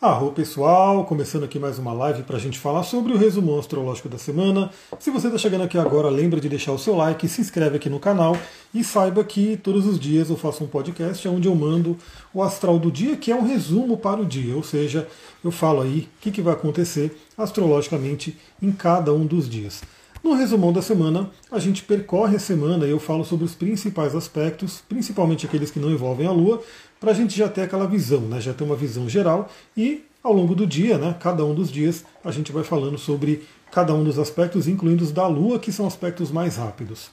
Arro pessoal, começando aqui mais uma live para a gente falar sobre o resumo astrológico da semana. Se você está chegando aqui agora, lembra de deixar o seu like, se inscreve aqui no canal e saiba que todos os dias eu faço um podcast onde eu mando o astral do dia, que é um resumo para o dia, ou seja, eu falo aí o que, que vai acontecer astrologicamente em cada um dos dias. No resumão da semana, a gente percorre a semana e eu falo sobre os principais aspectos, principalmente aqueles que não envolvem a Lua, para a gente já ter aquela visão, né? já ter uma visão geral e ao longo do dia, né, cada um dos dias, a gente vai falando sobre cada um dos aspectos, incluindo os da Lua, que são aspectos mais rápidos.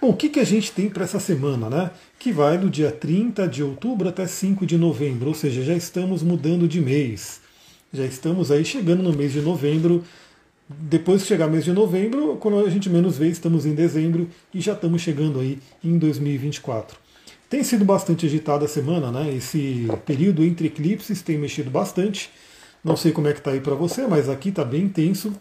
Bom, o que, que a gente tem para essa semana, né? Que vai do dia 30 de outubro até 5 de novembro, ou seja, já estamos mudando de mês. Já estamos aí chegando no mês de novembro. Depois que chegar mês de novembro, quando a gente menos vê, estamos em dezembro e já estamos chegando aí em 2024. Tem sido bastante agitada a semana, né? Esse período entre eclipses tem mexido bastante. Não sei como é que está aí para você, mas aqui está bem intenso.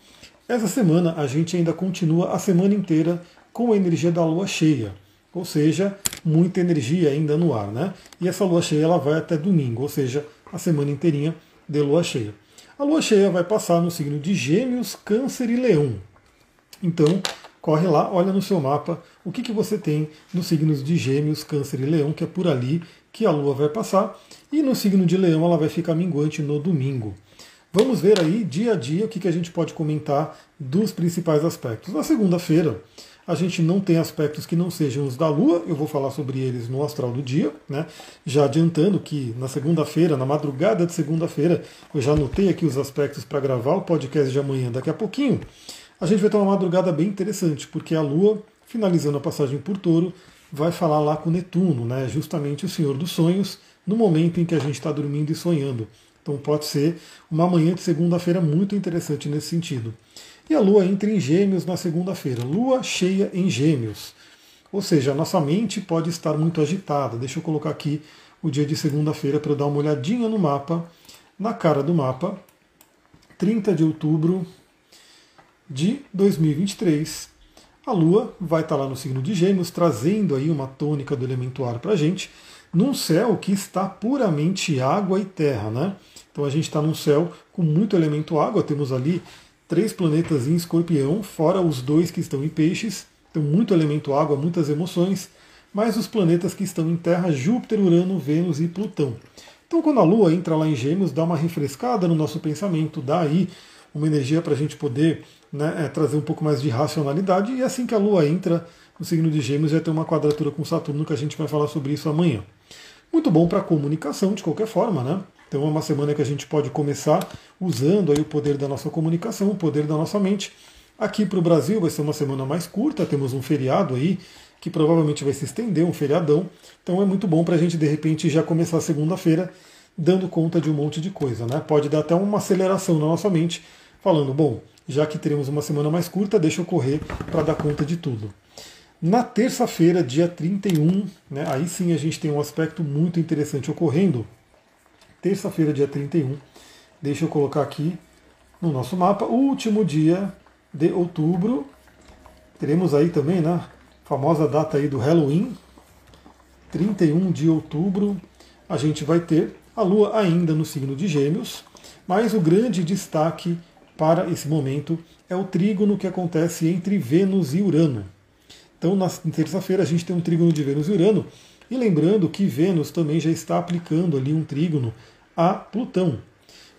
Essa semana a gente ainda continua a semana inteira com a energia da lua cheia, ou seja, muita energia ainda no ar, né? E essa lua cheia ela vai até domingo, ou seja, a semana inteirinha de lua cheia. A lua cheia vai passar no signo de Gêmeos, Câncer e Leão. Então, corre lá, olha no seu mapa o que, que você tem nos signos de Gêmeos, Câncer e Leão, que é por ali que a Lua vai passar, e no signo de Leão ela vai ficar minguante no domingo. Vamos ver aí dia a dia o que, que a gente pode comentar dos principais aspectos. Na segunda-feira, a gente não tem aspectos que não sejam os da Lua, eu vou falar sobre eles no astral do dia, né? Já adiantando que na segunda-feira, na madrugada de segunda-feira, eu já anotei aqui os aspectos para gravar o podcast de amanhã daqui a pouquinho a gente vai ter uma madrugada bem interessante, porque a Lua, finalizando a passagem por touro, vai falar lá com Netuno, né? justamente o Senhor dos Sonhos, no momento em que a gente está dormindo e sonhando. Então pode ser uma manhã de segunda-feira muito interessante nesse sentido. E a Lua entra em Gêmeos na segunda-feira, Lua cheia em Gêmeos. Ou seja, a nossa mente pode estar muito agitada. Deixa eu colocar aqui o dia de segunda-feira para eu dar uma olhadinha no mapa, na cara do mapa. 30 de outubro, de 2023. A Lua vai estar lá no signo de Gêmeos, trazendo aí uma tônica do elemento ar para a gente, num céu que está puramente água e terra, né? Então a gente está num céu com muito elemento água, temos ali três planetas em escorpião, fora os dois que estão em peixes, então muito elemento água, muitas emoções, mais os planetas que estão em terra, Júpiter, Urano, Vênus e Plutão. Então quando a Lua entra lá em Gêmeos, dá uma refrescada no nosso pensamento, dá aí uma energia para a gente poder né, é, trazer um pouco mais de racionalidade. E assim que a Lua entra no signo de Gêmeos, vai ter uma quadratura com Saturno, que a gente vai falar sobre isso amanhã. Muito bom para comunicação, de qualquer forma, né? Então é uma semana que a gente pode começar usando aí o poder da nossa comunicação, o poder da nossa mente. Aqui para o Brasil vai ser uma semana mais curta, temos um feriado aí que provavelmente vai se estender, um feriadão. Então é muito bom para a gente de repente já começar segunda-feira dando conta de um monte de coisa, né? Pode dar até uma aceleração na nossa mente, falando, bom, já que teremos uma semana mais curta, deixa eu correr para dar conta de tudo. Na terça-feira, dia 31, né, aí sim a gente tem um aspecto muito interessante ocorrendo. Terça-feira, dia 31, deixa eu colocar aqui no nosso mapa, último dia de outubro. Teremos aí também, né, famosa data aí do Halloween, 31 de outubro, a gente vai ter a Lua ainda no signo de Gêmeos, mas o grande destaque para esse momento é o trígono que acontece entre Vênus e Urano. Então, na terça-feira, a gente tem um trígono de Vênus e Urano, e lembrando que Vênus também já está aplicando ali um trígono a Plutão.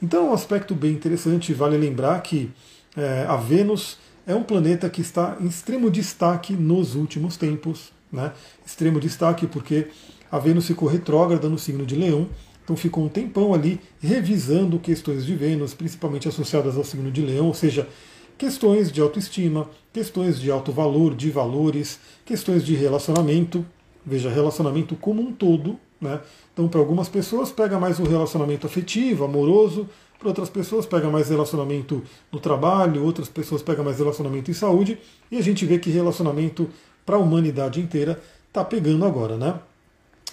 Então, é um aspecto bem interessante, vale lembrar que é, a Vênus é um planeta que está em extremo destaque nos últimos tempos. Né? Extremo destaque porque a Vênus ficou retrógrada no signo de Leão, então ficou um tempão ali revisando questões de Vênus, principalmente associadas ao signo de Leão, ou seja, questões de autoestima, questões de alto valor, de valores, questões de relacionamento, veja, relacionamento como um todo. Né? Então, para algumas pessoas, pega mais o relacionamento afetivo, amoroso, para outras pessoas, pega mais relacionamento no trabalho, outras pessoas pega mais relacionamento em saúde, e a gente vê que relacionamento para a humanidade inteira está pegando agora. Né?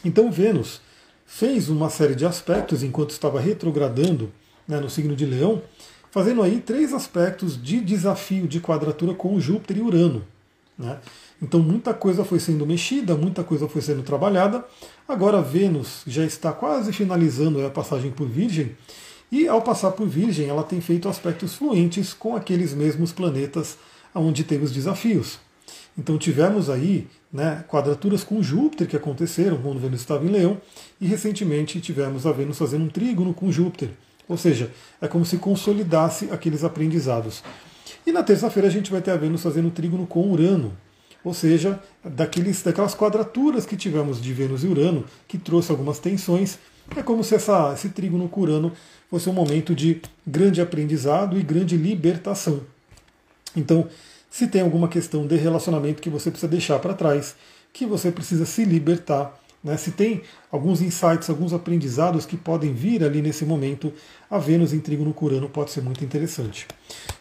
Então, Vênus fez uma série de aspectos enquanto estava retrogradando né, no signo de Leão, fazendo aí três aspectos de desafio de quadratura com Júpiter e Urano. Né? Então muita coisa foi sendo mexida, muita coisa foi sendo trabalhada. Agora Vênus já está quase finalizando a passagem por Virgem E ao passar por Virgem, ela tem feito aspectos fluentes com aqueles mesmos planetas onde teve os desafios. Então tivemos aí né, quadraturas com Júpiter que aconteceram quando Vênus estava em Leão, e recentemente tivemos a Vênus fazendo um trígono com Júpiter. Ou seja, é como se consolidasse aqueles aprendizados. E na terça-feira a gente vai ter a Vênus fazendo um trígono com Urano. Ou seja, daqueles, daquelas quadraturas que tivemos de Vênus e Urano, que trouxe algumas tensões, é como se essa, esse trígono com Urano fosse um momento de grande aprendizado e grande libertação. Então, se tem alguma questão de relacionamento que você precisa deixar para trás, que você precisa se libertar, né? se tem alguns insights, alguns aprendizados que podem vir ali nesse momento, a Vênus em Trígono Curano pode ser muito interessante.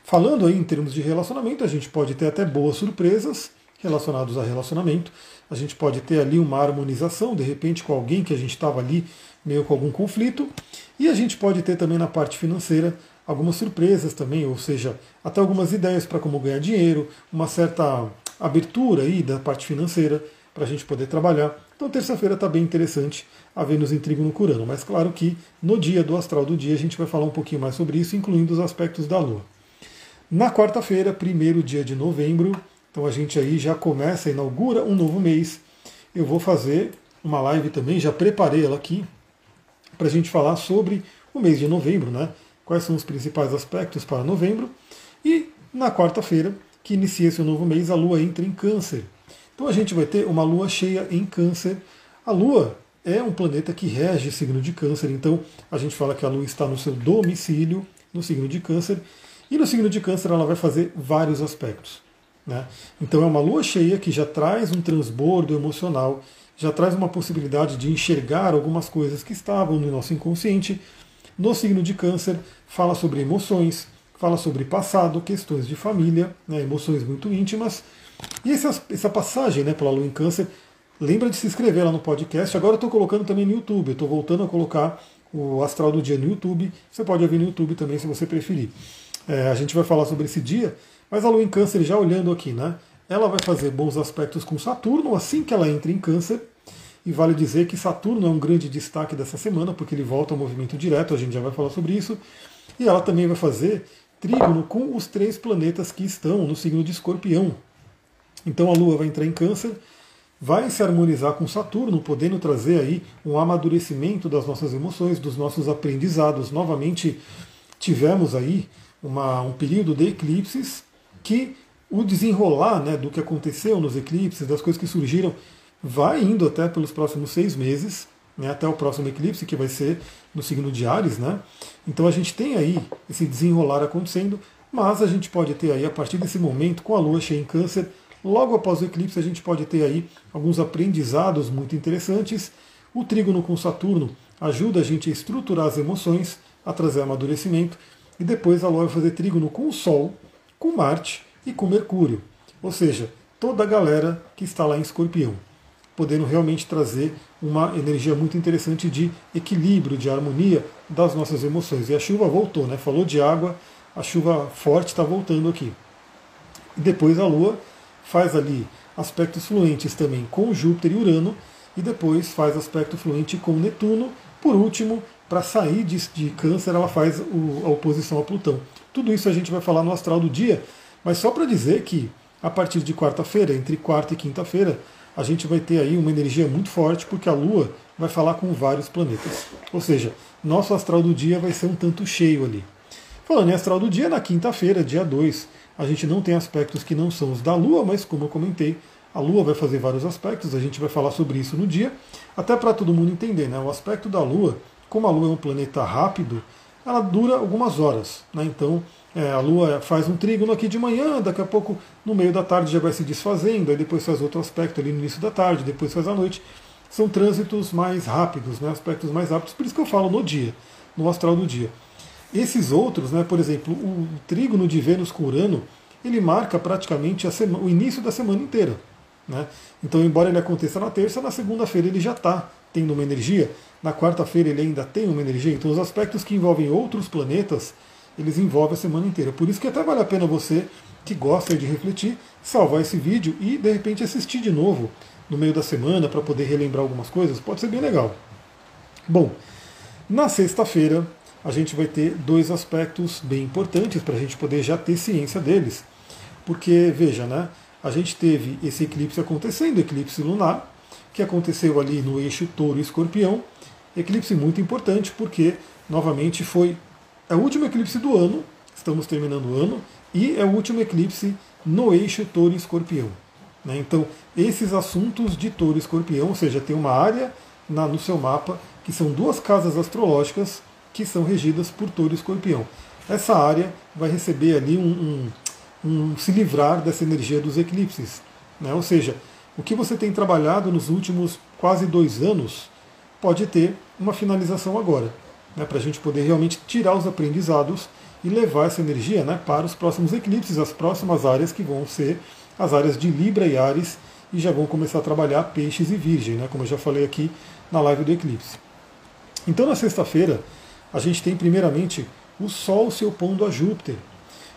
Falando aí em termos de relacionamento, a gente pode ter até boas surpresas relacionadas a relacionamento. A gente pode ter ali uma harmonização, de repente, com alguém que a gente estava ali meio com algum conflito. E a gente pode ter também na parte financeira algumas surpresas também, ou seja, até algumas ideias para como ganhar dinheiro, uma certa abertura aí da parte financeira para a gente poder trabalhar. Então terça-feira está bem interessante a Vênus em no Curano, mas claro que no dia do astral do dia a gente vai falar um pouquinho mais sobre isso, incluindo os aspectos da Lua. Na quarta-feira, primeiro dia de novembro, então a gente aí já começa, inaugura um novo mês. Eu vou fazer uma live também, já preparei ela aqui, para a gente falar sobre o mês de novembro, né? Quais são os principais aspectos para novembro. E na quarta-feira, que inicia esse novo mês, a Lua entra em Câncer. Então a gente vai ter uma Lua cheia em Câncer. A Lua é um planeta que rege o signo de Câncer, então a gente fala que a Lua está no seu domicílio, no signo de Câncer. E no signo de Câncer ela vai fazer vários aspectos. Né? Então é uma lua cheia que já traz um transbordo emocional, já traz uma possibilidade de enxergar algumas coisas que estavam no nosso inconsciente, no signo de Câncer, fala sobre emoções, fala sobre passado, questões de família, né, emoções muito íntimas. E essa, essa passagem né, pela Lua em Câncer, lembra de se inscrever lá no podcast. Agora eu estou colocando também no YouTube, estou voltando a colocar o Astral do Dia no YouTube. Você pode ouvir no YouTube também se você preferir. É, a gente vai falar sobre esse dia, mas a Lua em Câncer, já olhando aqui, né? Ela vai fazer bons aspectos com Saturno assim que ela entra em Câncer. E vale dizer que Saturno é um grande destaque dessa semana, porque ele volta ao movimento direto, a gente já vai falar sobre isso. E ela também vai fazer trígono com os três planetas que estão no signo de Escorpião. Então a Lua vai entrar em Câncer, vai se harmonizar com Saturno, podendo trazer aí um amadurecimento das nossas emoções, dos nossos aprendizados. Novamente tivemos aí uma, um período de eclipses que o desenrolar né, do que aconteceu nos eclipses, das coisas que surgiram, vai indo até pelos próximos seis meses, né, até o próximo eclipse, que vai ser no signo de Ares. Né? Então a gente tem aí esse desenrolar acontecendo, mas a gente pode ter aí, a partir desse momento, com a Lua cheia em Câncer, logo após o eclipse, a gente pode ter aí alguns aprendizados muito interessantes. O trígono com Saturno ajuda a gente a estruturar as emoções, a trazer amadurecimento, e depois a Lua vai fazer trígono com o Sol, com Marte e com Mercúrio. Ou seja, toda a galera que está lá em Escorpião podendo realmente trazer uma energia muito interessante de equilíbrio, de harmonia das nossas emoções. E a chuva voltou, né? Falou de água, a chuva forte está voltando aqui. E depois a Lua faz ali aspectos fluentes também com Júpiter e Urano, e depois faz aspecto fluente com Netuno. Por último, para sair de, de, Câncer, ela faz o, a oposição a Plutão. Tudo isso a gente vai falar no astral do dia, mas só para dizer que a partir de quarta-feira, entre quarta e quinta-feira, a gente vai ter aí uma energia muito forte, porque a Lua vai falar com vários planetas. Ou seja, nosso astral do dia vai ser um tanto cheio ali. Falando em astral do dia, na quinta-feira, dia 2, a gente não tem aspectos que não são os da Lua, mas como eu comentei, a Lua vai fazer vários aspectos, a gente vai falar sobre isso no dia, até para todo mundo entender, né? O aspecto da Lua, como a Lua é um planeta rápido, ela dura algumas horas, né? Então é, a Lua faz um trígono aqui de manhã, daqui a pouco no meio da tarde já vai se desfazendo, aí depois faz outro aspecto ali no início da tarde, depois faz à noite. São trânsitos mais rápidos, né, aspectos mais rápidos, por isso que eu falo no dia, no astral do dia. Esses outros, né, por exemplo, o trígono de Vênus com Urano, ele marca praticamente o início da semana inteira. Né? Então, embora ele aconteça na terça, na segunda-feira ele já está tendo uma energia, na quarta-feira ele ainda tem uma energia. Então, os aspectos que envolvem outros planetas eles envolvem a semana inteira. Por isso que até vale a pena você que gosta de refletir, salvar esse vídeo e de repente assistir de novo no meio da semana para poder relembrar algumas coisas, pode ser bem legal. Bom, na sexta-feira a gente vai ter dois aspectos bem importantes para a gente poder já ter ciência deles. Porque, veja, né, a gente teve esse eclipse acontecendo, eclipse lunar, que aconteceu ali no eixo touro e escorpião. Eclipse muito importante porque, novamente, foi é o último eclipse do ano, estamos terminando o ano, e é o último eclipse no eixo touro escorpião. Né? Então, esses assuntos de touro escorpião, ou seja, tem uma área na, no seu mapa que são duas casas astrológicas que são regidas por touro escorpião. Essa área vai receber ali um, um, um se livrar dessa energia dos eclipses. Né? Ou seja, o que você tem trabalhado nos últimos quase dois anos pode ter uma finalização agora, né? para a gente poder realmente tirar os aprendizados e levar essa energia né, para os próximos eclipses, as próximas áreas que vão ser as áreas de Libra e Ares, e já vão começar a trabalhar peixes e virgem, né, como eu já falei aqui na live do eclipse. Então na sexta-feira a gente tem primeiramente o Sol se opondo a Júpiter.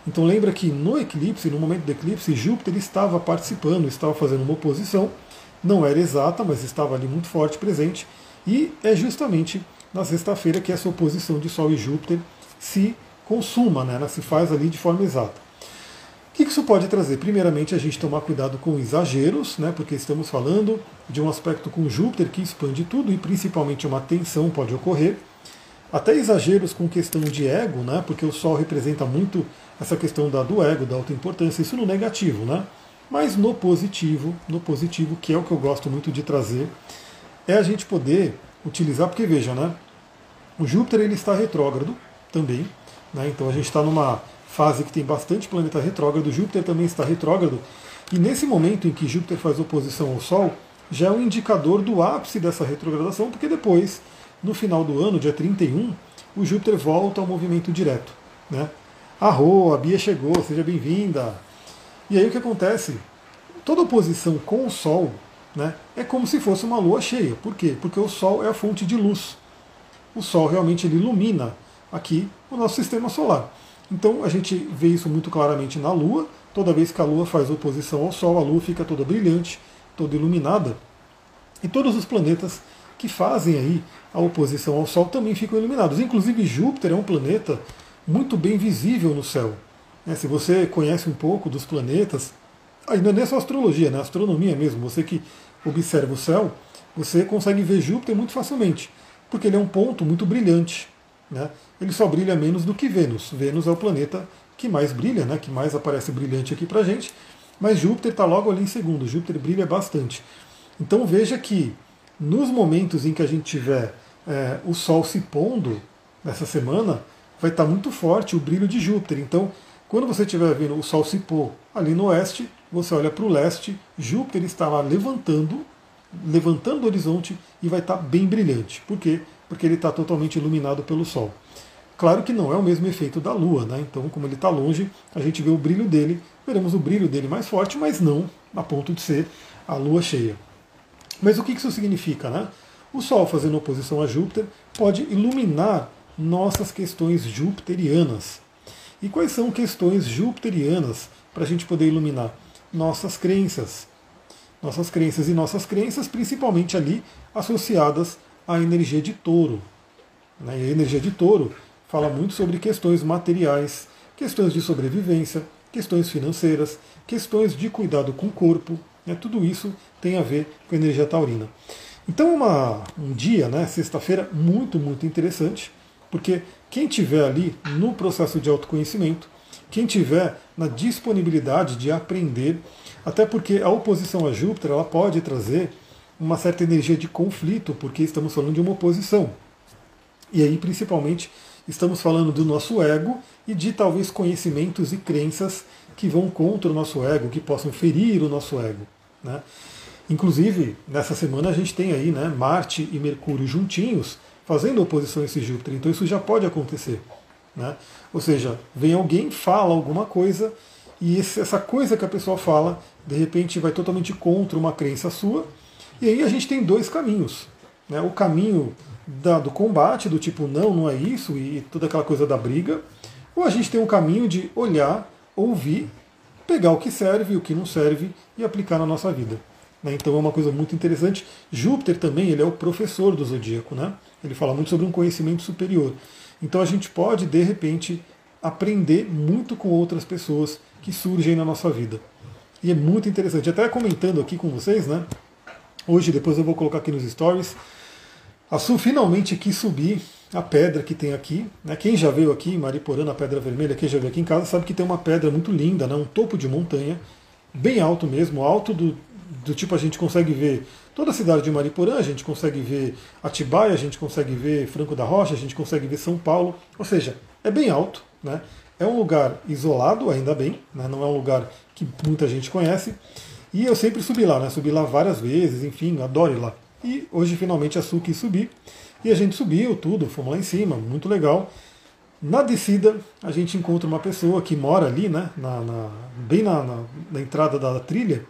Então lembra que no eclipse, no momento do eclipse, Júpiter estava participando, estava fazendo uma oposição, não era exata, mas estava ali muito forte presente, e é justamente na sexta-feira que essa oposição de Sol e Júpiter se consuma, né? ela se faz ali de forma exata. O que isso pode trazer? Primeiramente, a gente tomar cuidado com exageros, né? porque estamos falando de um aspecto com Júpiter que expande tudo e principalmente uma tensão pode ocorrer. Até exageros com questão de ego, né? porque o Sol representa muito essa questão da, do ego, da autoimportância, isso no negativo. Né? Mas no positivo, no positivo, que é o que eu gosto muito de trazer, é a gente poder utilizar, porque veja, né? O Júpiter ele está retrógrado também, né? então a gente está numa fase que tem bastante planeta retrógrado, Júpiter também está retrógrado, e nesse momento em que Júpiter faz oposição ao Sol, já é um indicador do ápice dessa retrogradação, porque depois, no final do ano, dia 31, o Júpiter volta ao movimento direto. Né? Arro, a Bia chegou, seja bem-vinda. E aí o que acontece? Toda oposição com o Sol né, é como se fosse uma lua cheia. Por quê? Porque o Sol é a fonte de luz. O Sol realmente ele ilumina aqui o nosso sistema solar. Então a gente vê isso muito claramente na Lua. Toda vez que a Lua faz oposição ao Sol, a Lua fica toda brilhante, toda iluminada. E todos os planetas que fazem aí a oposição ao Sol também ficam iluminados. Inclusive Júpiter é um planeta muito bem visível no céu. É, se você conhece um pouco dos planetas, aí não é só astrologia, né? astronomia mesmo, você que observa o céu, você consegue ver Júpiter muito facilmente, porque ele é um ponto muito brilhante. Né? Ele só brilha menos do que Vênus. Vênus é o planeta que mais brilha, né? que mais aparece brilhante aqui para gente, mas Júpiter está logo ali em segundo. Júpiter brilha bastante. Então veja que nos momentos em que a gente tiver é, o Sol se pondo nessa semana, vai estar tá muito forte o brilho de Júpiter. Então, quando você estiver vendo o Sol se pôr ali no oeste, você olha para o leste, Júpiter está lá levantando, levantando o horizonte e vai estar tá bem brilhante. Por quê? porque ele está totalmente iluminado pelo Sol. Claro que não é o mesmo efeito da Lua, né? então, como ele está longe, a gente vê o brilho dele, veremos o brilho dele mais forte, mas não a ponto de ser a Lua cheia. Mas o que isso significa? Né? O Sol fazendo oposição a Júpiter pode iluminar nossas questões jupiterianas. E quais são questões jupiterianas para a gente poder iluminar? Nossas crenças. Nossas crenças e nossas crenças, principalmente ali associadas a energia de touro. Né? E a energia de touro fala muito sobre questões materiais, questões de sobrevivência, questões financeiras, questões de cuidado com o corpo. Né? Tudo isso tem a ver com a energia taurina. Então, uma, um dia, né, sexta-feira, muito, muito interessante, porque quem tiver ali no processo de autoconhecimento, quem tiver na disponibilidade de aprender, até porque a oposição a Júpiter ela pode trazer uma certa energia de conflito, porque estamos falando de uma oposição. E aí, principalmente, estamos falando do nosso ego e de talvez conhecimentos e crenças que vão contra o nosso ego, que possam ferir o nosso ego. Né? Inclusive, nessa semana a gente tem aí né, Marte e Mercúrio juntinhos, fazendo oposição a esse Júpiter. Então isso já pode acontecer. Né? Ou seja, vem alguém, fala alguma coisa, e essa coisa que a pessoa fala, de repente vai totalmente contra uma crença sua, e aí a gente tem dois caminhos. Né? O caminho da, do combate, do tipo não, não é isso, e toda aquela coisa da briga, ou a gente tem um caminho de olhar, ouvir, pegar o que serve o que não serve e aplicar na nossa vida. Né? Então é uma coisa muito interessante. Júpiter também ele é o professor do zodíaco, né? ele fala muito sobre um conhecimento superior. Então a gente pode, de repente, aprender muito com outras pessoas que surgem na nossa vida. E é muito interessante. Até comentando aqui com vocês, né? Hoje, depois eu vou colocar aqui nos stories. A Su finalmente quis subir a pedra que tem aqui. Né? Quem já veio aqui, Mariporã, na Pedra Vermelha, quem já veio aqui em casa, sabe que tem uma pedra muito linda, né? um topo de montanha, bem alto mesmo, alto do, do tipo a gente consegue ver toda a cidade de Mariporã, a gente consegue ver Atibaia, a gente consegue ver Franco da Rocha, a gente consegue ver São Paulo, ou seja, é bem alto, né? É um lugar isolado, ainda bem, né? não é um lugar que muita gente conhece, e eu sempre subi lá, né? subi lá várias vezes, enfim, adoro lá. E hoje finalmente a Su quis subir, e a gente subiu tudo, fomos lá em cima, muito legal. Na descida, a gente encontra uma pessoa que mora ali, né, na, na bem na, na, na entrada da trilha,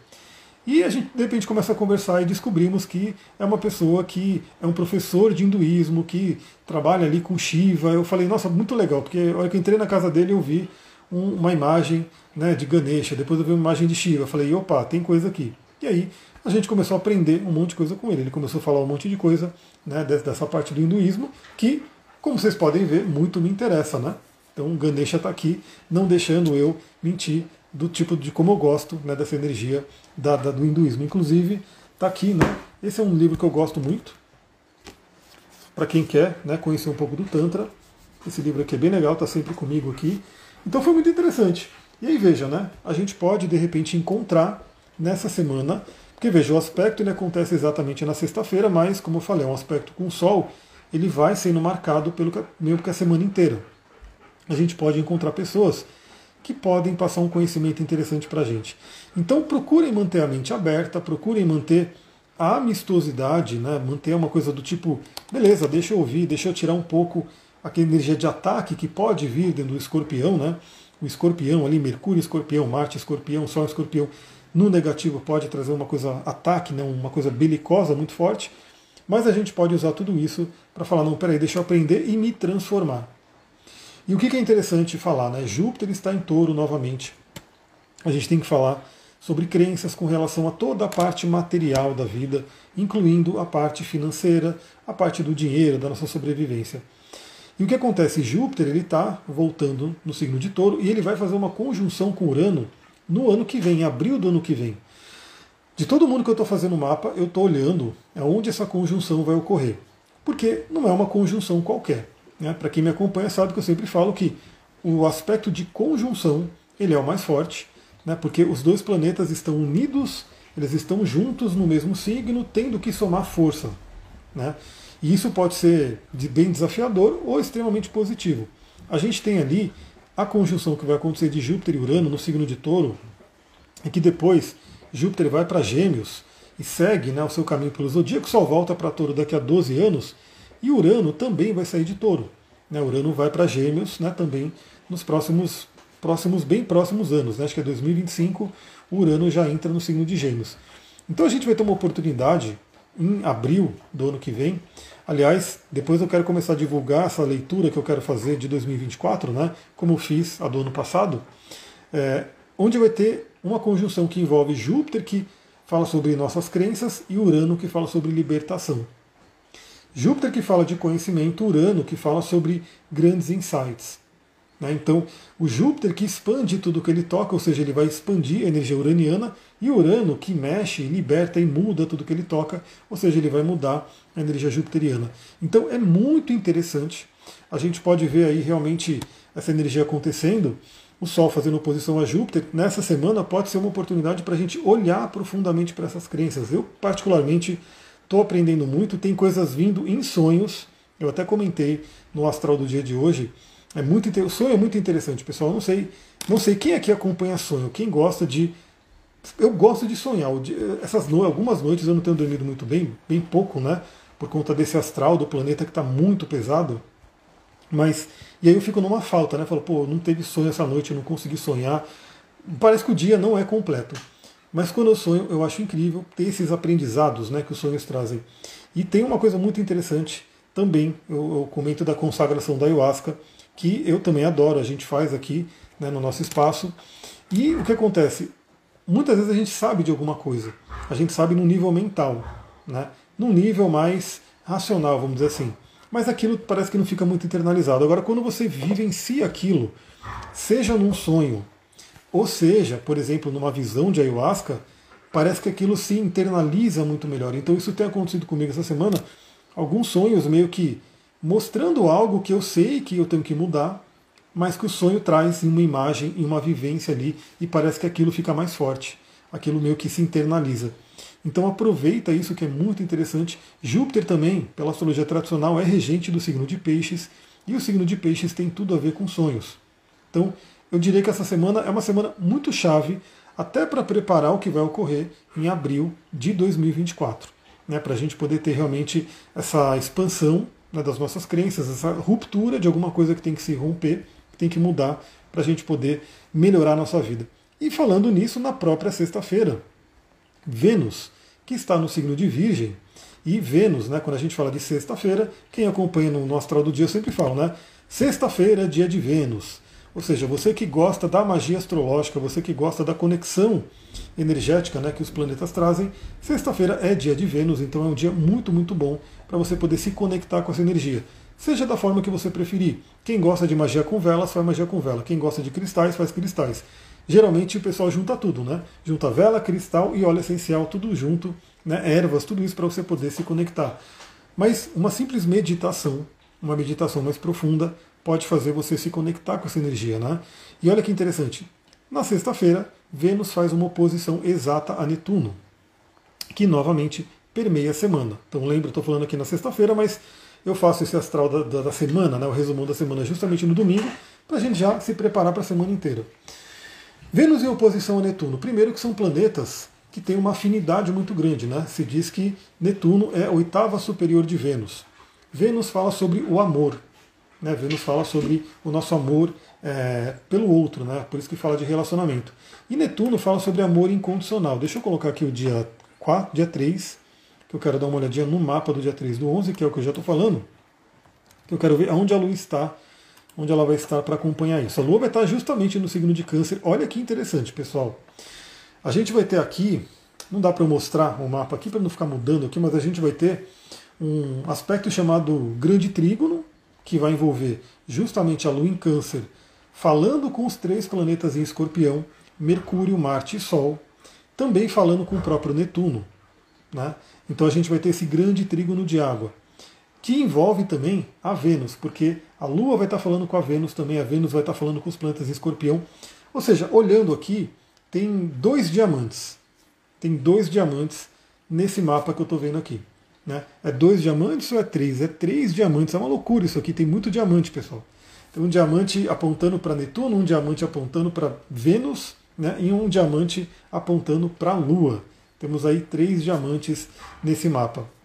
e a gente de repente começa a conversar e descobrimos que é uma pessoa que é um professor de hinduísmo, que trabalha ali com Shiva. Eu falei, nossa, muito legal, porque a hora que eu entrei na casa dele eu vi um, uma imagem né, de Ganesha, depois eu vi uma imagem de Shiva. Eu falei, opa, tem coisa aqui. E aí a gente começou a aprender um monte de coisa com ele. Ele começou a falar um monte de coisa né, dessa parte do hinduísmo que, como vocês podem ver, muito me interessa. Né? Então Ganesha está aqui, não deixando eu mentir do tipo de como eu gosto né, dessa energia da, da, do hinduísmo. Inclusive, está aqui, né? Esse é um livro que eu gosto muito. Para quem quer né, conhecer um pouco do Tantra. Esse livro aqui é bem legal, está sempre comigo aqui. Então foi muito interessante. E aí veja, né? A gente pode de repente encontrar nessa semana, porque veja, o aspecto ele acontece exatamente na sexta-feira, mas como eu falei, é um aspecto com o Sol, ele vai sendo marcado pelo meio que a semana inteira. A gente pode encontrar pessoas que podem passar um conhecimento interessante para a gente. Então procurem manter a mente aberta, procurem manter a amistosidade, né? manter uma coisa do tipo, beleza, deixa eu ouvir, deixa eu tirar um pouco aquela energia de ataque que pode vir dentro do escorpião, né? O escorpião ali, Mercúrio escorpião, Marte escorpião, Sol escorpião, no negativo pode trazer uma coisa ataque, né? uma coisa belicosa muito forte, mas a gente pode usar tudo isso para falar, não, peraí, deixa eu aprender e me transformar. E o que é interessante falar, né? Júpiter está em touro novamente. A gente tem que falar sobre crenças com relação a toda a parte material da vida, incluindo a parte financeira, a parte do dinheiro, da nossa sobrevivência. E o que acontece? Júpiter ele está voltando no signo de touro e ele vai fazer uma conjunção com Urano no ano que vem, em abril do ano que vem. De todo mundo que eu estou fazendo o mapa, eu estou olhando aonde essa conjunção vai ocorrer. Porque não é uma conjunção qualquer. Né? Para quem me acompanha sabe que eu sempre falo que o aspecto de conjunção ele é o mais forte, né? porque os dois planetas estão unidos, eles estão juntos no mesmo signo, tendo que somar força. Né? E isso pode ser de bem desafiador ou extremamente positivo. A gente tem ali a conjunção que vai acontecer de Júpiter e Urano no signo de Touro, e que depois Júpiter vai para Gêmeos e segue né, o seu caminho pelo zodíaco, só volta para Touro daqui a 12 anos, e Urano também vai sair de Touro. Né, Urano vai para Gêmeos né, também nos próximos, próximos, bem próximos anos. Né, acho que é 2025, o Urano já entra no signo de Gêmeos. Então a gente vai ter uma oportunidade em abril do ano que vem. Aliás, depois eu quero começar a divulgar essa leitura que eu quero fazer de 2024, né, como eu fiz a do ano passado, é, onde vai ter uma conjunção que envolve Júpiter, que fala sobre nossas crenças, e Urano, que fala sobre libertação. Júpiter, que fala de conhecimento, Urano, que fala sobre grandes insights. Né? Então, o Júpiter que expande tudo que ele toca, ou seja, ele vai expandir a energia uraniana, e Urano que mexe, liberta e muda tudo que ele toca, ou seja, ele vai mudar a energia jupiteriana. Então é muito interessante. A gente pode ver aí realmente essa energia acontecendo. O Sol fazendo oposição a Júpiter, nessa semana pode ser uma oportunidade para a gente olhar profundamente para essas crenças. Eu, particularmente, estou aprendendo muito, tem coisas vindo em sonhos. Eu até comentei no astral do dia de hoje é muito o sonho é muito interessante, pessoal. Eu não sei, não sei quem aqui acompanha sonho, quem gosta de eu gosto de sonhar. Essas no... algumas noites eu não tenho dormido muito bem, bem pouco, né? Por conta desse astral do planeta que está muito pesado. Mas e aí eu fico numa falta, né? Falo, pô, não teve sonho essa noite, eu não consegui sonhar. Parece que o dia não é completo. Mas quando eu sonho, eu acho incrível ter esses aprendizados né, que os sonhos trazem. E tem uma coisa muito interessante também, eu, eu comento da consagração da ayahuasca, que eu também adoro, a gente faz aqui né, no nosso espaço. E o que acontece? Muitas vezes a gente sabe de alguma coisa, a gente sabe no nível mental, né, num nível mais racional, vamos dizer assim. mas aquilo parece que não fica muito internalizado. Agora, quando você vivencia aquilo, seja num sonho, ou seja, por exemplo, numa visão de ayahuasca, parece que aquilo se internaliza muito melhor. Então, isso tem acontecido comigo essa semana. Alguns sonhos meio que mostrando algo que eu sei que eu tenho que mudar, mas que o sonho traz uma imagem, em uma vivência ali, e parece que aquilo fica mais forte. Aquilo meio que se internaliza. Então aproveita isso que é muito interessante. Júpiter também, pela astrologia tradicional, é regente do signo de Peixes, e o signo de Peixes tem tudo a ver com sonhos. Então, eu diria que essa semana é uma semana muito chave, até para preparar o que vai ocorrer em abril de 2024, né, para a gente poder ter realmente essa expansão né, das nossas crenças, essa ruptura de alguma coisa que tem que se romper, que tem que mudar, para a gente poder melhorar a nossa vida. E falando nisso, na própria sexta-feira, Vênus que está no signo de Virgem. E Vênus, né, quando a gente fala de sexta-feira, quem acompanha no, no astral do dia eu sempre falo, né? Sexta-feira é dia de Vênus. Ou seja, você que gosta da magia astrológica, você que gosta da conexão energética né, que os planetas trazem, sexta-feira é dia de Vênus, então é um dia muito, muito bom para você poder se conectar com essa energia. Seja da forma que você preferir. Quem gosta de magia com velas, faz magia com vela. Quem gosta de cristais, faz cristais geralmente o pessoal junta tudo, né? Junta vela, cristal e óleo essencial, tudo junto, né? ervas, tudo isso para você poder se conectar. Mas uma simples meditação, uma meditação mais profunda, pode fazer você se conectar com essa energia, né? E olha que interessante. Na sexta-feira, Vênus faz uma oposição exata a Netuno, que novamente permeia a semana. Então lembra, estou falando aqui na sexta-feira, mas eu faço esse astral da, da, da semana, né, o resumão da semana justamente no domingo, para a gente já se preparar para a semana inteira. Vênus em oposição a Netuno. Primeiro que são planetas que têm uma afinidade muito grande. Né? Se diz que Netuno é a oitava superior de Vênus. Vênus fala sobre o amor. Né? Vênus fala sobre o nosso amor é, pelo outro, né? por isso que fala de relacionamento. E Netuno fala sobre amor incondicional. Deixa eu colocar aqui o dia 4, dia 3, que eu quero dar uma olhadinha no mapa do dia 3 do 11, que é o que eu já estou falando, que eu quero ver aonde a Lua está onde ela vai estar para acompanhar isso. A Lua vai estar justamente no signo de Câncer. Olha que interessante, pessoal. A gente vai ter aqui, não dá para mostrar o mapa aqui para não ficar mudando aqui, mas a gente vai ter um aspecto chamado Grande Trígono, que vai envolver justamente a Lua em Câncer, falando com os três planetas em Escorpião, Mercúrio, Marte e Sol, também falando com o próprio Netuno. Né? Então a gente vai ter esse grande trígono de água que envolve também a Vênus, porque a Lua vai estar falando com a Vênus também, a Vênus vai estar falando com os planetas em escorpião. Ou seja, olhando aqui, tem dois diamantes. Tem dois diamantes nesse mapa que eu estou vendo aqui. Né? É dois diamantes ou é três? É três diamantes. É uma loucura isso aqui, tem muito diamante, pessoal. Tem um diamante apontando para Netuno, um diamante apontando para Vênus né? e um diamante apontando para a Lua. Temos aí três diamantes nesse mapa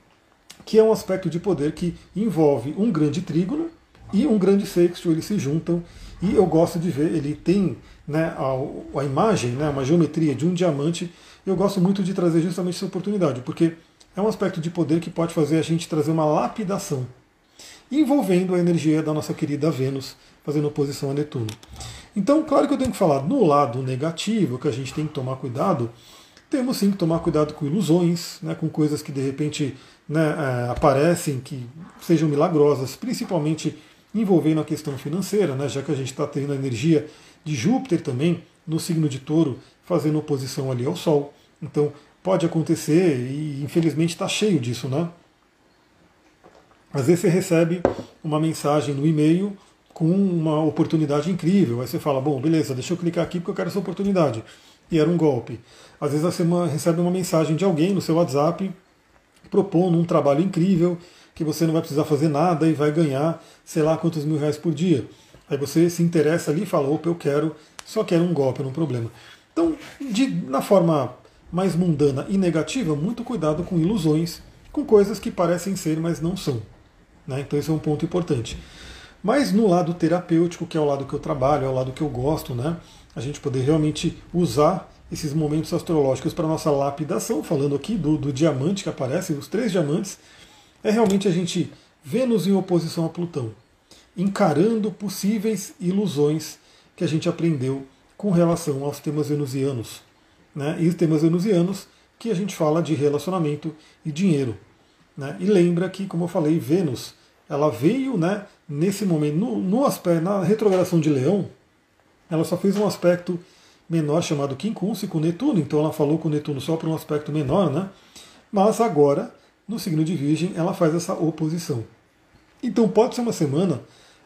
que é um aspecto de poder que envolve um grande trígono e um grande sexto, eles se juntam e eu gosto de ver, ele tem né, a, a imagem, né, uma geometria de um diamante, eu gosto muito de trazer justamente essa oportunidade, porque é um aspecto de poder que pode fazer a gente trazer uma lapidação, envolvendo a energia da nossa querida Vênus, fazendo oposição a Netuno. Então, claro que eu tenho que falar no lado negativo, que a gente tem que tomar cuidado, temos sim que tomar cuidado com ilusões, né, com coisas que de repente né, é, aparecem que sejam milagrosas, principalmente envolvendo a questão financeira, né, já que a gente está tendo a energia de Júpiter também no signo de touro, fazendo oposição ali ao Sol. Então pode acontecer e infelizmente está cheio disso, né? Às vezes você recebe uma mensagem no e-mail com uma oportunidade incrível. Aí você fala, bom, beleza, deixa eu clicar aqui porque eu quero essa oportunidade. E era um golpe. Às vezes você recebe uma mensagem de alguém no seu WhatsApp propondo um trabalho incrível, que você não vai precisar fazer nada e vai ganhar sei lá quantos mil reais por dia. Aí você se interessa ali e fala, opa, eu quero, só quero um golpe, não um problema. Então, de, na forma mais mundana e negativa, muito cuidado com ilusões, com coisas que parecem ser, mas não são. Né? Então esse é um ponto importante. Mas no lado terapêutico, que é o lado que eu trabalho, é o lado que eu gosto, né? a gente poder realmente usar esses momentos astrológicos para nossa lapidação, falando aqui do, do diamante que aparece, os três diamantes, é realmente a gente Vênus em oposição a Plutão, encarando possíveis ilusões que a gente aprendeu com relação aos temas venusianos. Né? E os temas venusianos que a gente fala de relacionamento e dinheiro. Né? E lembra que, como eu falei, Vênus ela veio né, nesse momento, no, no aspecto, na retrogradação de Leão, ela só fez um aspecto menor chamado quincunce com Netuno, então ela falou com Netuno só para um aspecto menor, né? Mas agora, no signo de Virgem, ela faz essa oposição. Então pode ser uma semana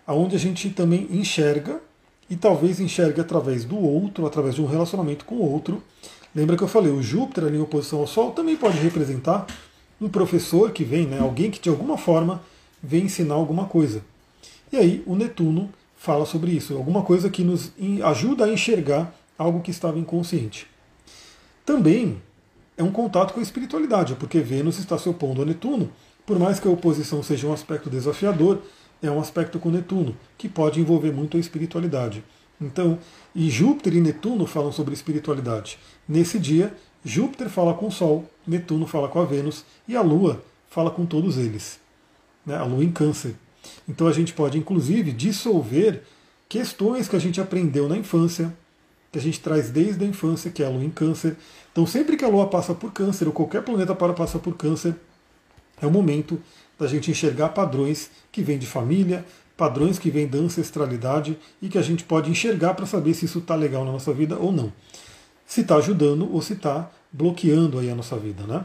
onde a gente também enxerga, e talvez enxergue através do outro, através de um relacionamento com o outro. Lembra que eu falei, o Júpiter ali em oposição ao Sol também pode representar um professor que vem, né, alguém que de alguma forma vem ensinar alguma coisa. E aí o Netuno fala sobre isso, alguma coisa que nos ajuda a enxergar algo que estava inconsciente. Também é um contato com a espiritualidade, porque Vênus está se opondo a Netuno, por mais que a oposição seja um aspecto desafiador, é um aspecto com Netuno, que pode envolver muito a espiritualidade. Então, e Júpiter e Netuno falam sobre espiritualidade. Nesse dia, Júpiter fala com o Sol, Netuno fala com a Vênus e a Lua fala com todos eles. Né? A Lua em Câncer. Então a gente pode, inclusive, dissolver questões que a gente aprendeu na infância, que a gente traz desde a infância, que é a Lua em Câncer. Então, sempre que a Lua passa por Câncer, ou qualquer planeta para passar por Câncer, é o momento da gente enxergar padrões que vêm de família, padrões que vêm da ancestralidade e que a gente pode enxergar para saber se isso está legal na nossa vida ou não. Se está ajudando ou se está bloqueando aí a nossa vida, né?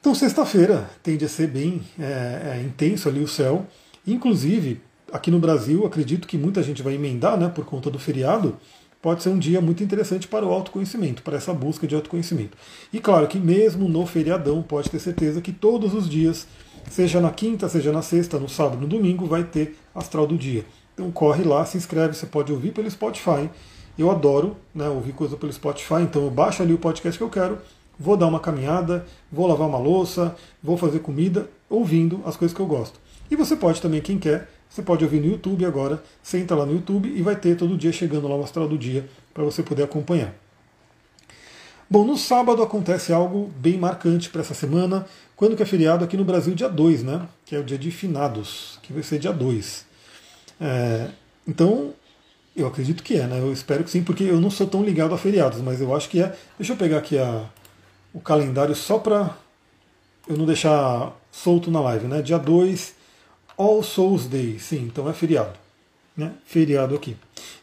Então, sexta-feira tende a ser bem é, é, intenso ali o céu. Inclusive, aqui no Brasil, acredito que muita gente vai emendar, né, por conta do feriado, pode ser um dia muito interessante para o autoconhecimento, para essa busca de autoconhecimento. E claro que mesmo no feriadão, pode ter certeza que todos os dias, seja na quinta, seja na sexta, no sábado, no domingo, vai ter astral do dia. Então corre lá, se inscreve, você pode ouvir pelo Spotify. Eu adoro né, ouvir coisa pelo Spotify, então eu baixo ali o podcast que eu quero, vou dar uma caminhada, vou lavar uma louça, vou fazer comida, ouvindo as coisas que eu gosto. E você pode também, quem quer, você pode ouvir no YouTube agora, você entra lá no YouTube e vai ter todo dia chegando lá o astral do dia para você poder acompanhar. Bom, no sábado acontece algo bem marcante para essa semana, quando que é feriado aqui no Brasil, dia 2, né? Que é o dia de finados, que vai ser dia 2. É, então, eu acredito que é, né? Eu espero que sim, porque eu não sou tão ligado a feriados, mas eu acho que é. Deixa eu pegar aqui a, o calendário só para eu não deixar solto na live, né? Dia 2 All Souls Day, sim, então é feriado. Né? Feriado aqui.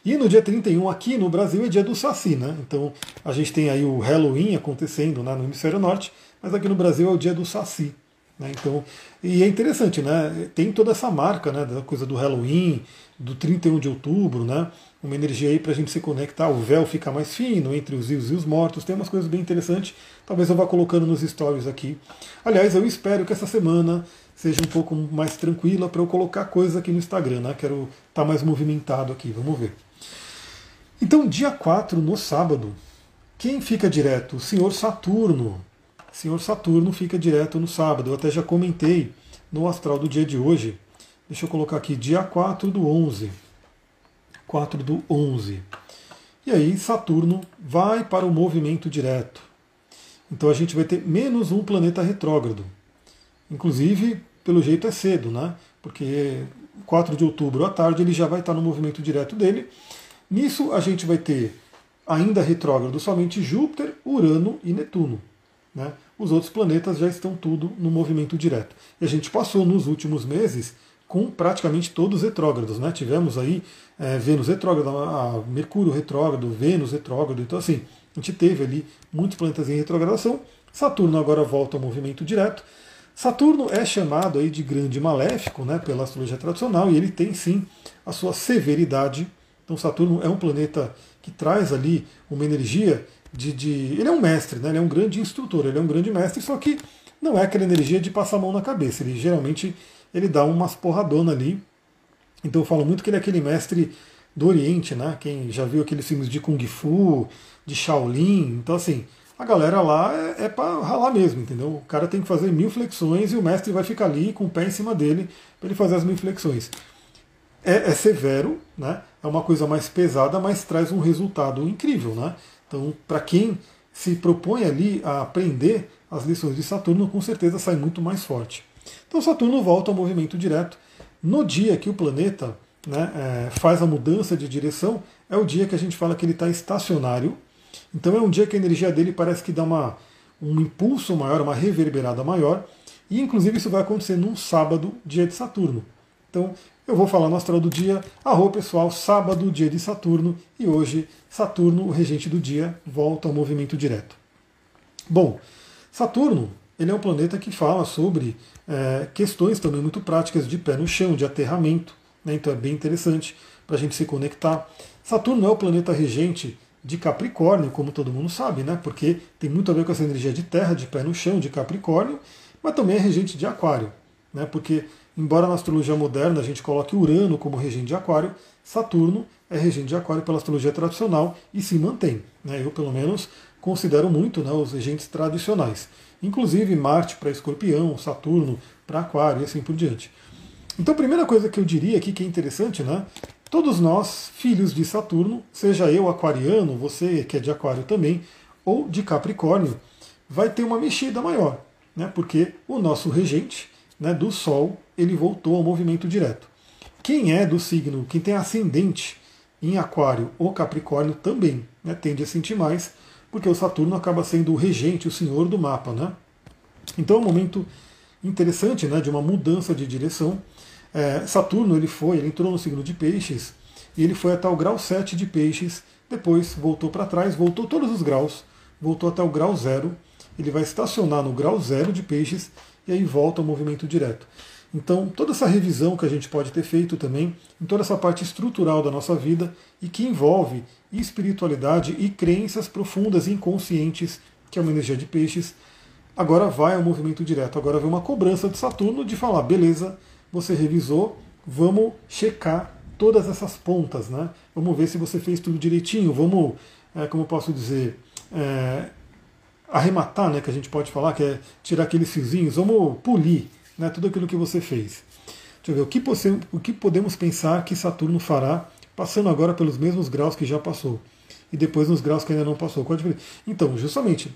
E no dia 31, aqui no Brasil, é dia do Saci, né? Então a gente tem aí o Halloween acontecendo né, no hemisfério norte, mas aqui no Brasil é o dia do Saci. Né? Então, e é interessante, né? Tem toda essa marca né, da coisa do Halloween, do 31 de outubro, né? Uma energia aí para a gente se conectar, o véu fica mais fino entre os vivos e os mortos, tem umas coisas bem interessantes. Talvez eu vá colocando nos stories aqui. Aliás, eu espero que essa semana seja um pouco mais tranquila para eu colocar coisas aqui no Instagram, né? Quero estar tá mais movimentado aqui, vamos ver. Então, dia 4, no sábado, quem fica direto? O senhor Saturno. O senhor Saturno fica direto no sábado. Eu até já comentei no astral do dia de hoje. Deixa eu colocar aqui, dia 4 do 11. 4 do 11. E aí, Saturno vai para o movimento direto. Então a gente vai ter menos um planeta retrógrado. Inclusive, pelo jeito é cedo, né? Porque 4 de outubro à tarde ele já vai estar no movimento direto dele. Nisso a gente vai ter ainda retrógrado somente Júpiter, Urano e Netuno. Né? Os outros planetas já estão tudo no movimento direto. E a gente passou nos últimos meses com praticamente todos retrógrados. Né? Tivemos aí é, Vênus retrógrado, Mercúrio retrógrado, Vênus retrógrado. Então, assim, a gente teve ali muitos planetas em retrogradação. Saturno agora volta ao movimento direto. Saturno é chamado aí de grande maléfico né, pela astrologia tradicional e ele tem sim a sua severidade. Então Saturno é um planeta que traz ali uma energia de. de ele é um mestre, né, ele é um grande instrutor, ele é um grande mestre, só que não é aquela energia de passar a mão na cabeça. Ele geralmente ele dá umas porradona ali. Então eu falo muito que ele é aquele mestre do Oriente, né? Quem já viu aqueles filmes de Kung Fu, de Shaolin, então assim, a galera lá é, é para ralar mesmo, entendeu? O cara tem que fazer mil flexões e o mestre vai ficar ali com o pé em cima dele para ele fazer as mil flexões. É, é, severo, né? é uma coisa mais pesada, mas traz um resultado incrível. Né? Então, para quem se propõe ali a aprender as lições de Saturno, com certeza sai muito mais forte. Então, Saturno volta ao movimento direto. No dia que o planeta né, é, faz a mudança de direção, é o dia que a gente fala que ele está estacionário então é um dia que a energia dele parece que dá uma, um impulso maior, uma reverberada maior, e inclusive isso vai acontecer num sábado, dia de Saturno. Então, eu vou falar no astral do dia. Arro pessoal, sábado, dia de Saturno, e hoje Saturno, o regente do dia, volta ao movimento direto. Bom, Saturno ele é um planeta que fala sobre é, questões também muito práticas de pé no chão, de aterramento, né? então é bem interessante para a gente se conectar. Saturno é o planeta regente de Capricórnio, como todo mundo sabe, né? porque tem muito a ver com essa energia de terra, de pé no chão, de Capricórnio, mas também é regente de Aquário, né? porque embora na astrologia moderna a gente coloque Urano como regente de Aquário, Saturno é regente de Aquário pela astrologia tradicional e se mantém. Né? Eu, pelo menos, considero muito né, os regentes tradicionais. Inclusive Marte para Escorpião, Saturno para Aquário e assim por diante. Então, a primeira coisa que eu diria aqui que é interessante, né? Todos nós, filhos de Saturno, seja eu aquariano, você que é de Aquário também, ou de Capricórnio, vai ter uma mexida maior, né? Porque o nosso regente, né, do Sol, ele voltou ao movimento direto. Quem é do signo, quem tem ascendente em Aquário ou Capricórnio também né, tende a sentir mais, porque o Saturno acaba sendo o regente, o senhor do mapa. Né? Então é um momento interessante né, de uma mudança de direção. É, Saturno ele foi, ele entrou no signo de Peixes e ele foi até o grau 7 de Peixes, depois voltou para trás, voltou todos os graus, voltou até o grau zero. Ele vai estacionar no grau zero de Peixes e aí volta ao movimento direto. Então, toda essa revisão que a gente pode ter feito também, em toda essa parte estrutural da nossa vida e que envolve espiritualidade e crenças profundas e inconscientes, que é uma energia de peixes, agora vai ao movimento direto. Agora vem uma cobrança de Saturno de falar: beleza, você revisou, vamos checar todas essas pontas, né? Vamos ver se você fez tudo direitinho, vamos, é, como eu posso dizer, é, arrematar, né? Que a gente pode falar, que é tirar aqueles fiozinhos, vamos polir né, tudo aquilo que você fez. Deixa eu ver, o que, o que podemos pensar que Saturno fará passando agora pelos mesmos graus que já passou? E depois nos graus que ainda não passou. Qual a diferença? Então, justamente,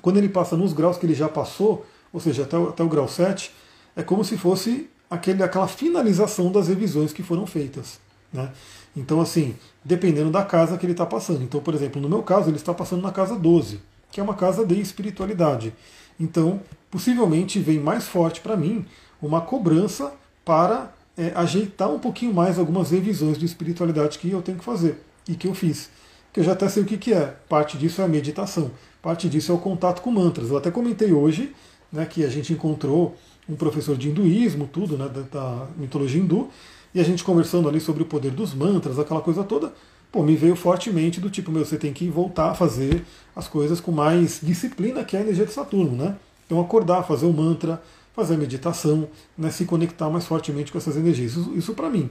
quando ele passa nos graus que ele já passou, ou seja, até o, até o grau 7, é como se fosse aquele, aquela finalização das revisões que foram feitas. Né? Então, assim, dependendo da casa que ele está passando. Então, por exemplo, no meu caso, ele está passando na casa 12, que é uma casa de espiritualidade. Então, possivelmente vem mais forte para mim uma cobrança para é, ajeitar um pouquinho mais algumas revisões de espiritualidade que eu tenho que fazer e que eu fiz. Que eu já até sei o que, que é. Parte disso é a meditação, parte disso é o contato com mantras. Eu até comentei hoje né, que a gente encontrou um professor de hinduísmo, tudo, né, da, mitologia hindu, e a gente conversando ali sobre o poder dos mantras, aquela coisa toda pô, me veio fortemente do tipo, meu, você tem que voltar a fazer as coisas com mais disciplina, que é a energia de Saturno, né? Então acordar, fazer o mantra, fazer a meditação, né, se conectar mais fortemente com essas energias. Isso, isso para mim.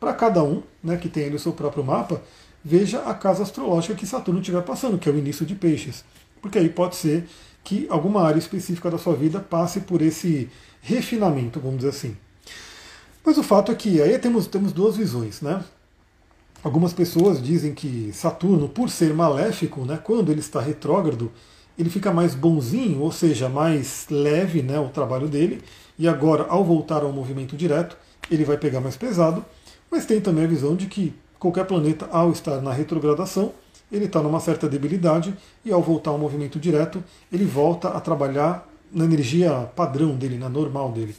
Para cada um né, que tem ali o seu próprio mapa, veja a casa astrológica que Saturno estiver passando, que é o início de peixes. Porque aí pode ser que alguma área específica da sua vida passe por esse refinamento, vamos dizer assim. Mas o fato é que aí temos, temos duas visões, né? Algumas pessoas dizem que Saturno, por ser maléfico, né, quando ele está retrógrado, ele fica mais bonzinho, ou seja, mais leve né, o trabalho dele, e agora, ao voltar ao movimento direto, ele vai pegar mais pesado. Mas tem também a visão de que qualquer planeta, ao estar na retrogradação, ele está numa certa debilidade, e ao voltar ao movimento direto, ele volta a trabalhar na energia padrão dele, na normal dele.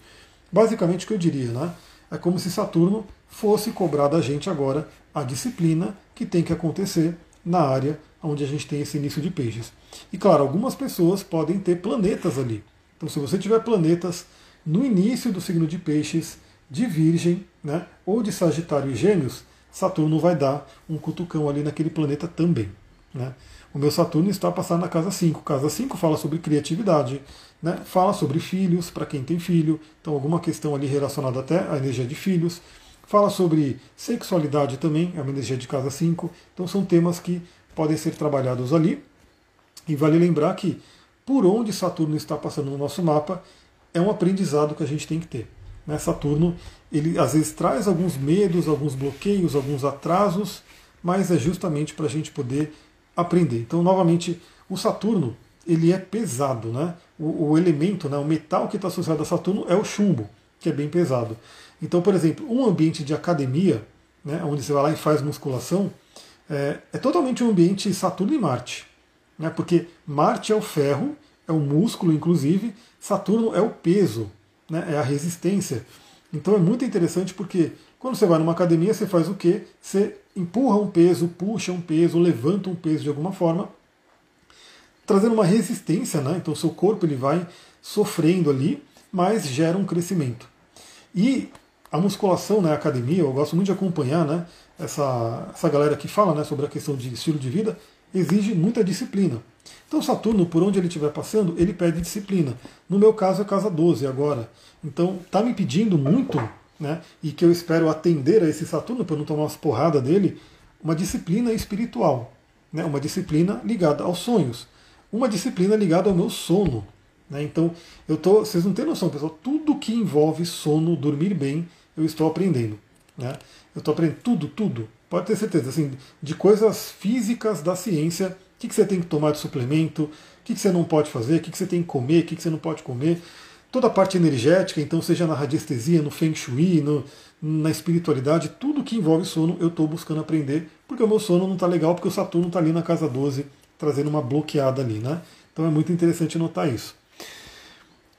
Basicamente o que eu diria, né? É como se Saturno fosse cobrar da gente agora a disciplina que tem que acontecer na área onde a gente tem esse início de peixes. E claro, algumas pessoas podem ter planetas ali. Então, se você tiver planetas no início do signo de peixes, de Virgem, né, ou de Sagitário e Gêmeos, Saturno vai dar um cutucão ali naquele planeta também. Né? O meu Saturno está passando na casa 5. Casa 5 fala sobre criatividade, né? fala sobre filhos, para quem tem filho, então alguma questão ali relacionada até à energia de filhos. Fala sobre sexualidade também, é uma energia de casa 5. Então são temas que podem ser trabalhados ali. E vale lembrar que por onde Saturno está passando no nosso mapa é um aprendizado que a gente tem que ter. Né? Saturno, ele às vezes traz alguns medos, alguns bloqueios, alguns atrasos, mas é justamente para a gente poder aprender. Então, novamente, o Saturno ele é pesado, né? O, o elemento, né, o metal que está associado a Saturno é o chumbo, que é bem pesado. Então, por exemplo, um ambiente de academia, né, onde você vai lá e faz musculação, é, é totalmente um ambiente Saturno e Marte. Né, porque Marte é o ferro, é o músculo, inclusive, Saturno é o peso, né, é a resistência. Então é muito interessante porque quando você vai numa academia, você faz o quê? Você empurra um peso, puxa um peso, levanta um peso de alguma forma, trazendo uma resistência, né? Então o seu corpo ele vai sofrendo ali, mas gera um crescimento. E a musculação na né, academia, eu gosto muito de acompanhar né, essa, essa galera que fala né, sobre a questão de estilo de vida, exige muita disciplina. Então Saturno, por onde ele estiver passando, ele pede disciplina. No meu caso é casa 12 agora. Então está me pedindo muito, né, e que eu espero atender a esse Saturno para não tomar umas porradas dele, uma disciplina espiritual, né, uma disciplina ligada aos sonhos, uma disciplina ligada ao meu sono. Né? Então, eu tô, vocês não têm noção, pessoal, tudo que envolve sono, dormir bem, eu estou aprendendo. Né? Eu estou aprendendo tudo, tudo. Pode ter certeza, assim, de coisas físicas da ciência, o que, que você tem que tomar de suplemento, o que, que você não pode fazer, o que, que você tem que comer, o que, que você não pode comer. Toda a parte energética, então, seja na radiestesia, no Feng Shui, no, na espiritualidade, tudo que envolve sono eu estou buscando aprender, porque o meu sono não está legal, porque o Saturno está ali na casa 12, trazendo uma bloqueada ali, né? Então é muito interessante notar isso.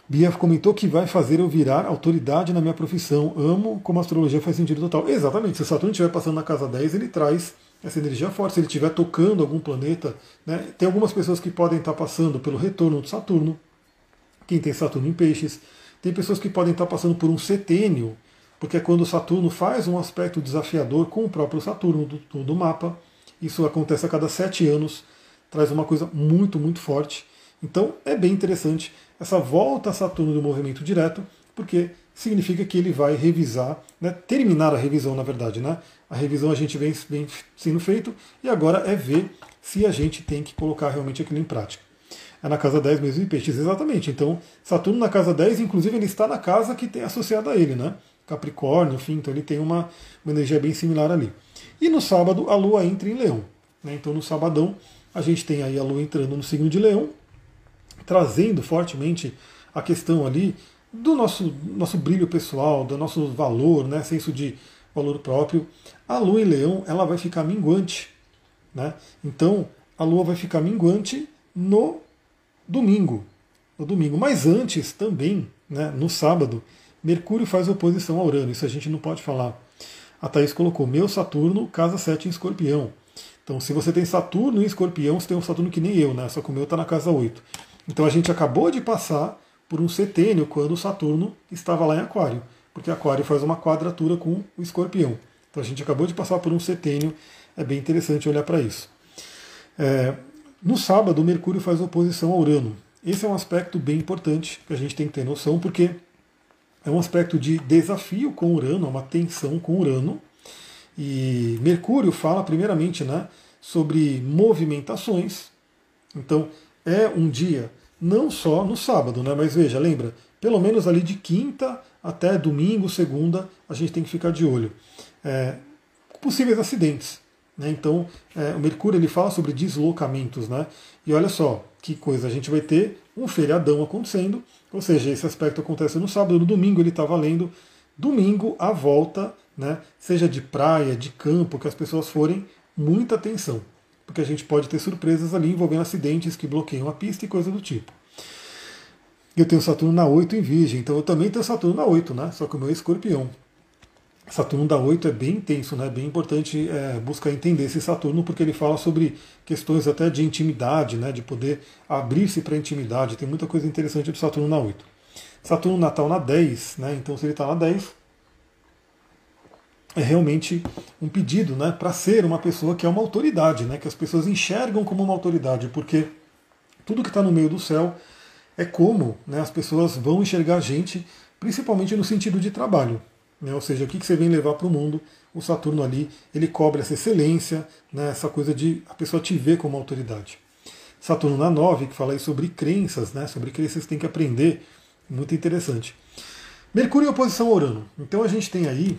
Bia comentou que vai fazer eu virar autoridade na minha profissão. Amo como a astrologia faz sentido total. Exatamente, se o Saturno estiver passando na casa 10, ele traz essa energia forte. Se ele estiver tocando algum planeta, né? tem algumas pessoas que podem estar passando pelo retorno de Saturno, quem tem Saturno em peixes. Tem pessoas que podem estar passando por um setênio, porque é quando Saturno faz um aspecto desafiador com o próprio Saturno do, do mapa. Isso acontece a cada sete anos, traz uma coisa muito, muito forte. Então é bem interessante essa volta a Saturno do movimento direto, porque significa que ele vai revisar, né, terminar a revisão, na verdade. Né? A revisão a gente vem, vem sendo feito e agora é ver se a gente tem que colocar realmente aquilo em prática. É na casa 10 mesmo de peixes, exatamente. Então, Saturno na casa 10, inclusive, ele está na casa que tem associada a ele, né? Capricórnio, enfim, então ele tem uma, uma energia bem similar ali. E no sábado, a Lua entra em Leão. Né? Então, no sabadão, a gente tem aí a Lua entrando no signo de Leão, trazendo fortemente a questão ali do nosso, nosso brilho pessoal, do nosso valor, né, senso de valor próprio. A lua em leão ela vai ficar minguante. Né? Então a lua vai ficar minguante no domingo. No domingo. Mas antes também, né, no sábado, Mercúrio faz oposição a Urano. Isso a gente não pode falar. A Thaís colocou meu Saturno, casa 7 em escorpião. Então, se você tem Saturno em escorpião, você tem um Saturno que nem eu, né? Só que o meu está na casa 8. Então a gente acabou de passar por um setênio quando Saturno estava lá em Aquário, porque Aquário faz uma quadratura com o Escorpião. Então a gente acabou de passar por um setênio, é bem interessante olhar para isso. É, no sábado, Mercúrio faz oposição a Urano. Esse é um aspecto bem importante que a gente tem que ter noção, porque é um aspecto de desafio com Urano, é uma tensão com Urano. E Mercúrio fala primeiramente né, sobre movimentações. Então, é um dia, não só no sábado, né? mas veja, lembra, pelo menos ali de quinta até domingo, segunda, a gente tem que ficar de olho. É, possíveis acidentes. Né? Então, é, o Mercúrio ele fala sobre deslocamentos. Né? E olha só que coisa, a gente vai ter um feriadão acontecendo, ou seja, esse aspecto acontece no sábado, no domingo ele está valendo. Domingo, a volta, né? seja de praia, de campo, que as pessoas forem, muita atenção porque a gente pode ter surpresas ali envolvendo acidentes que bloqueiam a pista e coisa do tipo. Eu tenho Saturno na 8 em Virgem, então eu também tenho Saturno na 8, né? Só que o meu é escorpião. Saturno da 8 é bem intenso, né? Bem importante é, buscar entender esse Saturno, porque ele fala sobre questões até de intimidade, né? De poder abrir-se para a intimidade. Tem muita coisa interessante do Saturno na 8. Saturno natal na 10, né? Então se ele está na 10, é realmente um pedido né, para ser uma pessoa que é uma autoridade, né, que as pessoas enxergam como uma autoridade, porque tudo que está no meio do céu é como né, as pessoas vão enxergar a gente, principalmente no sentido de trabalho. Né, ou seja, o que, você vem levar para o mundo, o Saturno ali, ele cobre essa excelência, né, essa coisa de a pessoa te ver como autoridade. Saturno na 9, que fala aí sobre crenças, né, sobre crenças que tem que aprender, muito interessante. Mercúrio em oposição a Urano. Então a gente tem aí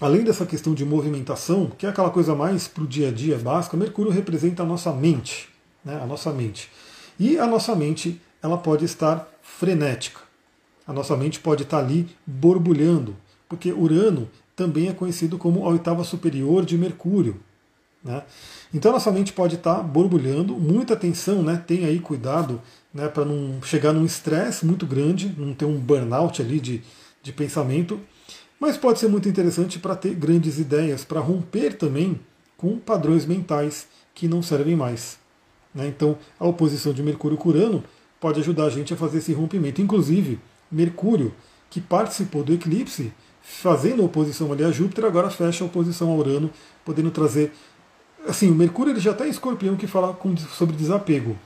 além dessa questão de movimentação, que é aquela coisa mais para o dia a dia básica, Mercúrio representa a nossa mente, né, a nossa mente. E a nossa mente ela pode estar frenética. A nossa mente pode estar ali borbulhando, porque Urano também é conhecido como a oitava superior de Mercúrio. Né? Então nossa mente pode estar borbulhando, muita atenção, né? tem aí cuidado né, para não chegar num estresse muito grande, não ter um burnout ali de, de pensamento Mas pode ser muito interessante para ter grandes ideias, para romper também com padrões mentais que não servem mais. Né? Então, a oposição de Mercúrio com Urano pode ajudar a gente a fazer esse rompimento. Inclusive, Mercúrio, que participou do eclipse, fazendo oposição ali a Júpiter, agora fecha a oposição a Urano, podendo trazer. Assim, o Mercúrio ele já está em escorpião que fala sobre desapego.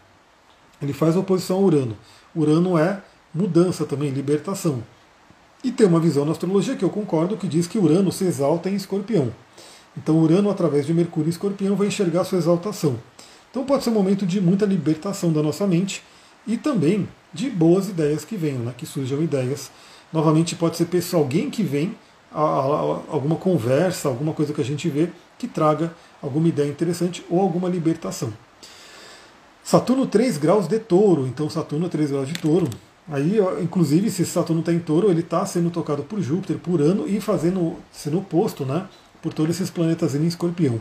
Ele faz oposição a Urano. Urano é mudança também, libertação. E tem uma visão na astrologia que eu concordo que diz que Urano se exalta em escorpião. Então Urano, através de Mercúrio em escorpião, vai enxergar sua exaltação. Então pode ser um momento de muita libertação da nossa mente e também de boas ideias que venham, né? que surjam ideias. Novamente pode ser pessoal, alguém que vem, a, a, a, alguma conversa, alguma coisa que a gente vê que traga alguma ideia interessante ou alguma libertação. Saturno 3 graus de touro, então Saturno 3 graus de touro. Aí, inclusive, se Saturno está em touro, ele está sendo tocado por Júpiter, por ano e fazendo, sendo oposto né, por todos esses planetas em escorpião.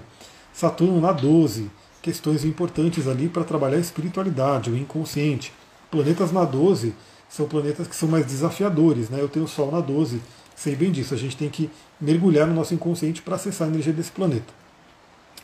Saturno na 12, questões importantes ali para trabalhar a espiritualidade, o inconsciente. Planetas na 12 são planetas que são mais desafiadores, né? Eu tenho o Sol na 12, sei bem disso. A gente tem que mergulhar no nosso inconsciente para acessar a energia desse planeta.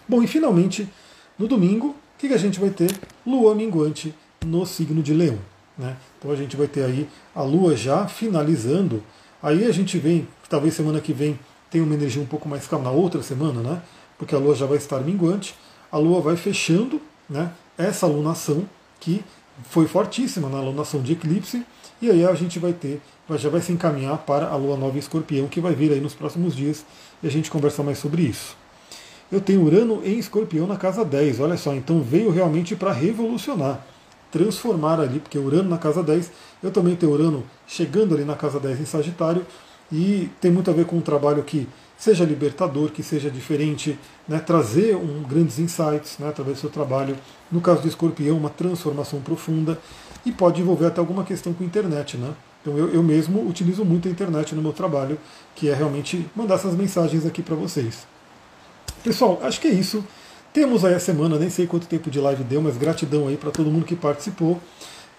Bom, e finalmente, no domingo, o que a gente vai ter? Lua minguante no signo de Leão. Né? Então a gente vai ter aí a Lua já finalizando. Aí a gente vem, talvez semana que vem tenha uma energia um pouco mais calma, na outra semana, né? Porque a Lua já vai estar minguante. A Lua vai fechando né, essa alunação que foi fortíssima na alunação de eclipse. E aí a gente vai ter, já vai se encaminhar para a Lua Nova em Escorpião, que vai vir aí nos próximos dias e a gente conversa mais sobre isso eu tenho Urano em Escorpião na casa 10. Olha só, então veio realmente para revolucionar, transformar ali, porque Urano na casa 10, eu também tenho Urano chegando ali na casa 10 em Sagitário, e tem muito a ver com um trabalho que seja libertador, que seja diferente, né, trazer um, grandes insights né, através do seu trabalho. No caso do escorpião, uma transformação profunda e pode envolver até alguma questão com a internet. Né? Então eu, eu mesmo utilizo muito a internet no meu trabalho, que é realmente mandar essas mensagens aqui para vocês. Pessoal, acho que é isso. Temos aí a semana, nem sei quanto tempo de live deu, mas gratidão aí para todo mundo que participou.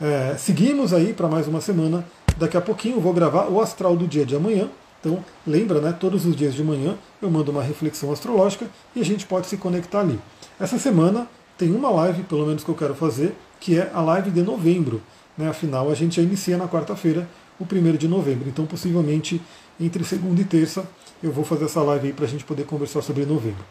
É, seguimos aí para mais uma semana. Daqui a pouquinho vou gravar o astral do dia de amanhã. Então, lembra, né? Todos os dias de manhã eu mando uma reflexão astrológica e a gente pode se conectar ali. Essa semana tem uma live, pelo menos que eu quero fazer, que é a live de novembro. Né? Afinal, a gente já inicia na quarta-feira, o primeiro de novembro. Então, possivelmente entre segunda e terça eu vou fazer essa live aí para a gente poder conversar sobre novembro.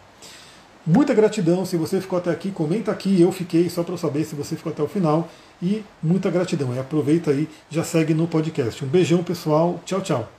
Muita gratidão, se você ficou até aqui, comenta aqui, eu fiquei, só para eu saber se você ficou até o final. E muita gratidão, e aproveita aí, já segue no podcast. Um beijão pessoal, tchau, tchau.